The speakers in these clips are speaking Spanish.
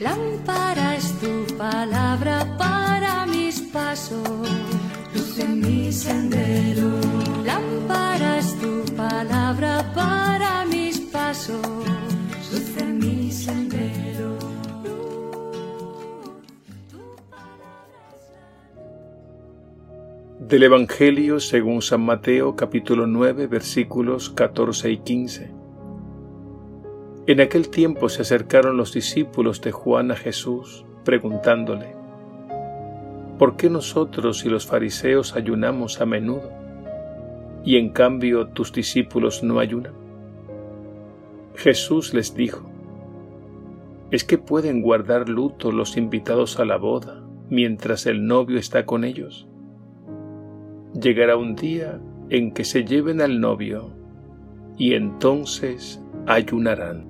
Lámpara es tu palabra para mis pasos, luz en mi sendero. Lámpara es tu palabra para mis pasos, luz en mi sendero. Del Evangelio según San Mateo capítulo 9 versículos 14 y 15. En aquel tiempo se acercaron los discípulos de Juan a Jesús, preguntándole, ¿por qué nosotros y los fariseos ayunamos a menudo, y en cambio tus discípulos no ayunan? Jesús les dijo, ¿es que pueden guardar luto los invitados a la boda mientras el novio está con ellos? Llegará un día en que se lleven al novio, y entonces ayunarán.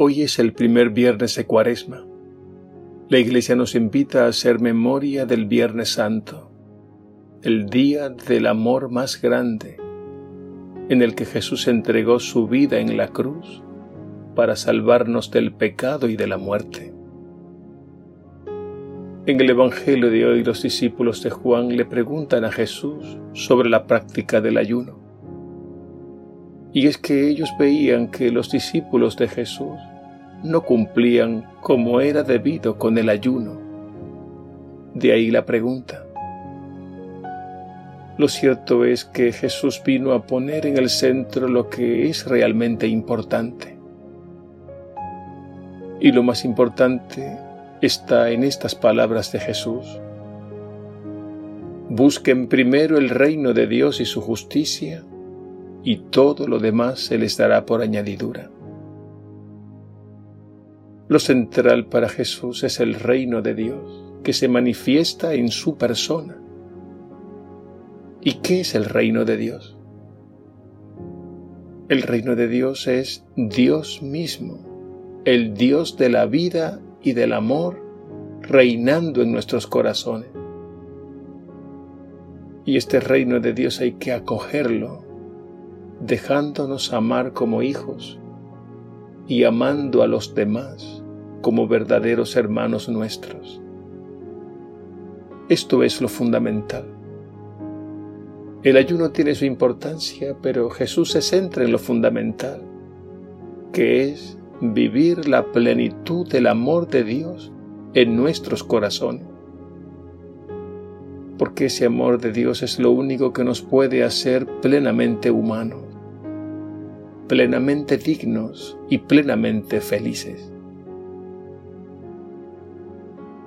Hoy es el primer viernes de Cuaresma. La Iglesia nos invita a hacer memoria del Viernes Santo, el día del amor más grande, en el que Jesús entregó su vida en la cruz para salvarnos del pecado y de la muerte. En el Evangelio de hoy los discípulos de Juan le preguntan a Jesús sobre la práctica del ayuno. Y es que ellos veían que los discípulos de Jesús no cumplían como era debido con el ayuno. De ahí la pregunta. Lo cierto es que Jesús vino a poner en el centro lo que es realmente importante. Y lo más importante está en estas palabras de Jesús. Busquen primero el reino de Dios y su justicia, y todo lo demás se les dará por añadidura. Lo central para Jesús es el reino de Dios, que se manifiesta en su persona. ¿Y qué es el reino de Dios? El reino de Dios es Dios mismo, el Dios de la vida y del amor, reinando en nuestros corazones. Y este reino de Dios hay que acogerlo, dejándonos amar como hijos y amando a los demás como verdaderos hermanos nuestros. Esto es lo fundamental. El ayuno tiene su importancia, pero Jesús se centra en lo fundamental, que es vivir la plenitud del amor de Dios en nuestros corazones. Porque ese amor de Dios es lo único que nos puede hacer plenamente humanos, plenamente dignos y plenamente felices.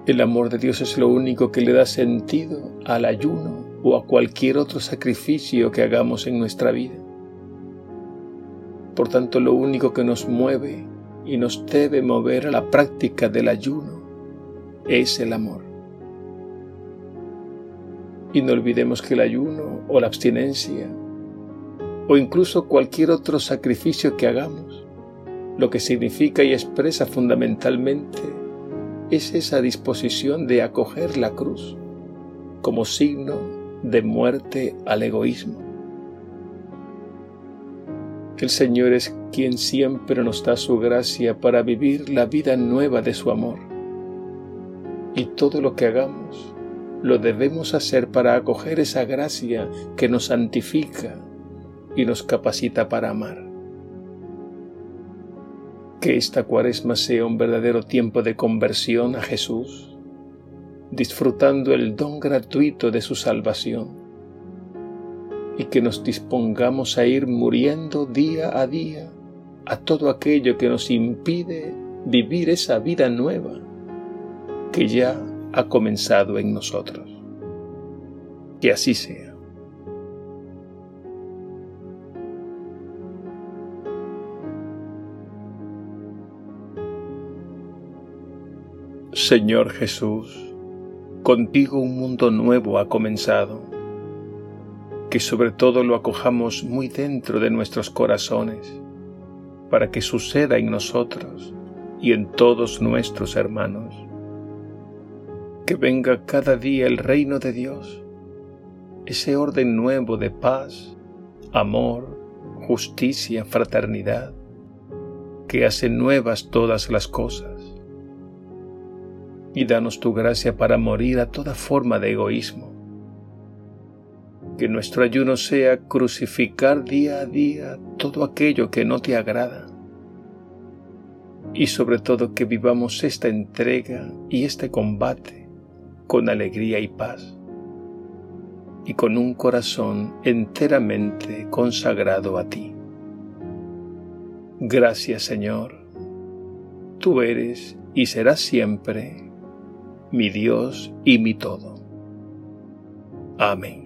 El amor de Dios es lo único que le da sentido al ayuno o a cualquier otro sacrificio que hagamos en nuestra vida. Por tanto, lo único que nos mueve y nos debe mover a la práctica del ayuno es el amor. Y no olvidemos que el ayuno o la abstinencia o incluso cualquier otro sacrificio que hagamos, lo que significa y expresa fundamentalmente es esa disposición de acoger la cruz como signo de muerte al egoísmo. El Señor es quien siempre nos da su gracia para vivir la vida nueva de su amor. Y todo lo que hagamos lo debemos hacer para acoger esa gracia que nos santifica y nos capacita para amar. Que esta cuaresma sea un verdadero tiempo de conversión a Jesús disfrutando el don gratuito de su salvación, y que nos dispongamos a ir muriendo día a día a todo aquello que nos impide vivir esa vida nueva que ya ha comenzado en nosotros. Que así sea. Señor Jesús, Contigo un mundo nuevo ha comenzado, que sobre todo lo acojamos muy dentro de nuestros corazones, para que suceda en nosotros y en todos nuestros hermanos. Que venga cada día el reino de Dios, ese orden nuevo de paz, amor, justicia, fraternidad, que hace nuevas todas las cosas y danos tu gracia para morir a toda forma de egoísmo. Que nuestro ayuno sea crucificar día a día todo aquello que no te agrada. Y sobre todo que vivamos esta entrega y este combate con alegría y paz. Y con un corazón enteramente consagrado a ti. Gracias Señor. Tú eres y serás siempre mi Dios y mi todo. Amén.